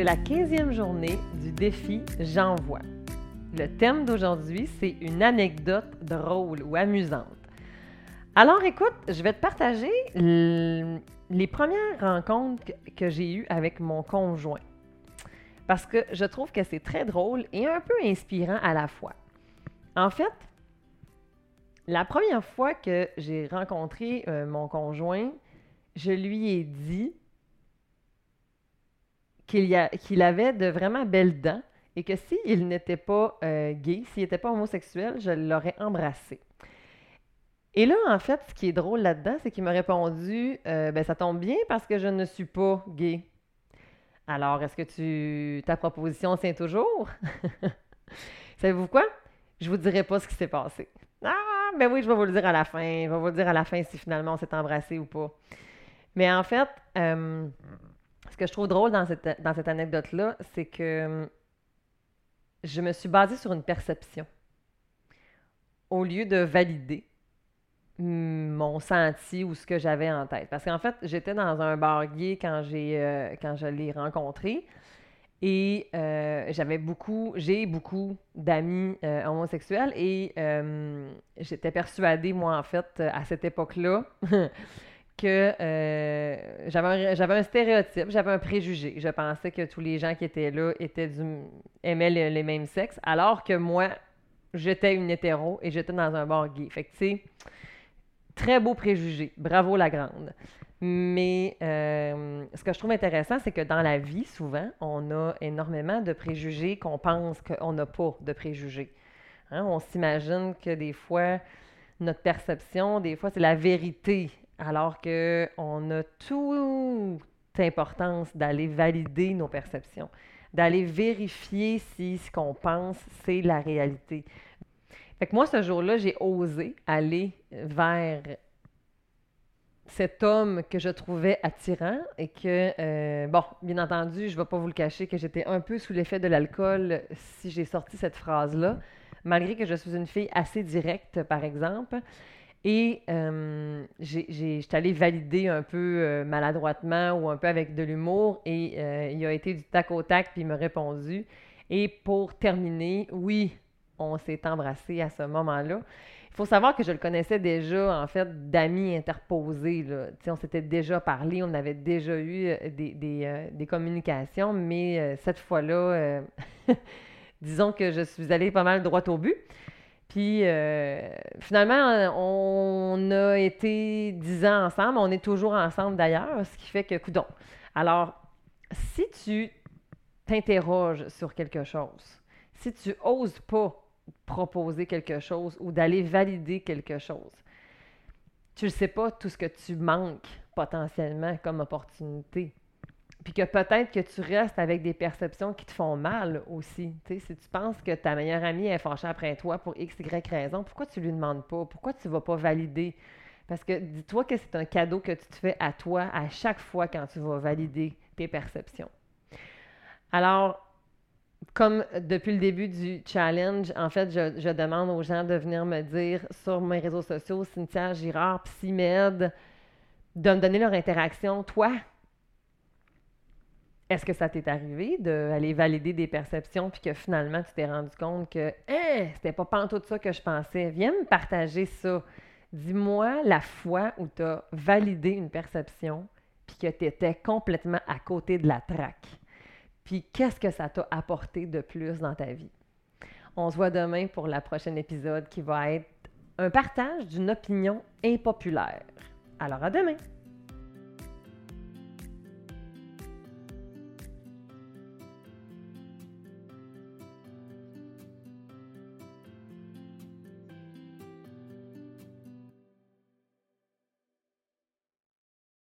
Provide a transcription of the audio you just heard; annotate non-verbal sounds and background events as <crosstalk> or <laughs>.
c'est la 15e journée du défi J'envoie. Le thème d'aujourd'hui, c'est une anecdote drôle ou amusante. Alors écoute, je vais te partager les premières rencontres que j'ai eues avec mon conjoint. Parce que je trouve que c'est très drôle et un peu inspirant à la fois. En fait, la première fois que j'ai rencontré euh, mon conjoint, je lui ai dit qu'il avait de vraiment belles dents et que s'il n'était pas euh, gay, s'il n'était pas homosexuel, je l'aurais embrassé. Et là, en fait, ce qui est drôle là-dedans, c'est qu'il m'a répondu euh, ben, Ça tombe bien parce que je ne suis pas gay. Alors, est-ce que tu ta proposition tient toujours? <laughs> Savez-vous quoi? Je vous dirai pas ce qui s'est passé. Ah, ben oui, je vais vous le dire à la fin. Je vais vous le dire à la fin si finalement on s'est embrassé ou pas. Mais en fait, euh, que je trouve drôle dans cette, anecdote-là, c'est que hum, je me suis basée sur une perception au lieu de valider mon senti ou ce que j'avais en tête. Parce qu'en fait, j'étais dans un bar quand, euh, quand je l'ai rencontré. Et euh, j'avais beaucoup, j'ai beaucoup d'amis euh, homosexuels et hum, j'étais persuadée, moi, en fait, à cette époque-là, <laughs> que euh, j'avais un, stéréotype, j'avais un préjugé. Je pensais que tous les gens qui étaient là étaient du, aimaient les, mêmes sexes, alors que moi, j'étais une hétéro et j'étais dans un bar gay. Fait que, tu sais, très beau préjugé. Bravo la grande. Mais euh, ce que je trouve intéressant, c'est que dans la vie, souvent, on a énormément de préjugés qu'on pense qu'on n'a pas de préjugés. Hein? On s'imagine que des fois, notre perception, des fois, c'est la vérité alors qu'on a toute importance d'aller valider nos perceptions, d'aller vérifier si ce qu'on pense, c'est la réalité. Fait que moi, ce jour-là, j'ai osé aller vers cet homme que je trouvais attirant et que, euh, bon, bien entendu, je ne vais pas vous le cacher que j'étais un peu sous l'effet de l'alcool si j'ai sorti cette phrase-là, malgré que je suis une fille assez directe, par exemple. Et euh, j'étais allée valider un peu euh, maladroitement ou un peu avec de l'humour et euh, il a été du tac au tac puis il m'a répondu. Et pour terminer, oui, on s'est embrassé à ce moment-là. Il faut savoir que je le connaissais déjà, en fait, d'amis interposés. Là. on s'était déjà parlé, on avait déjà eu des, des, des communications, mais cette fois-là, <laughs> disons que je suis allée pas mal droit au but. Puis euh, finalement, on a été dix ans ensemble, on est toujours ensemble d'ailleurs, ce qui fait que, coudon. Alors, si tu t'interroges sur quelque chose, si tu oses pas proposer quelque chose ou d'aller valider quelque chose, tu ne sais pas tout ce que tu manques potentiellement comme opportunité. Puis que peut-être que tu restes avec des perceptions qui te font mal aussi. si tu penses que ta meilleure amie est fâchée après toi pour X, Y raison, pourquoi tu lui demandes pas? Pourquoi tu vas pas valider? Parce que dis-toi que c'est un cadeau que tu te fais à toi à chaque fois quand tu vas valider tes perceptions. Alors, comme depuis le début du challenge, en fait, je, demande aux gens de venir me dire sur mes réseaux sociaux, Cynthia Girard, PsyMed, de me donner leur interaction. Toi, est-ce que ça t'est arrivé d'aller valider des perceptions puis que finalement tu t'es rendu compte que hein, c'était pas tout ça que je pensais? Viens me partager ça. Dis-moi la fois où tu as validé une perception puis que tu étais complètement à côté de la traque. Puis qu'est-ce que ça t'a apporté de plus dans ta vie? On se voit demain pour le prochain épisode qui va être un partage d'une opinion impopulaire. Alors à demain!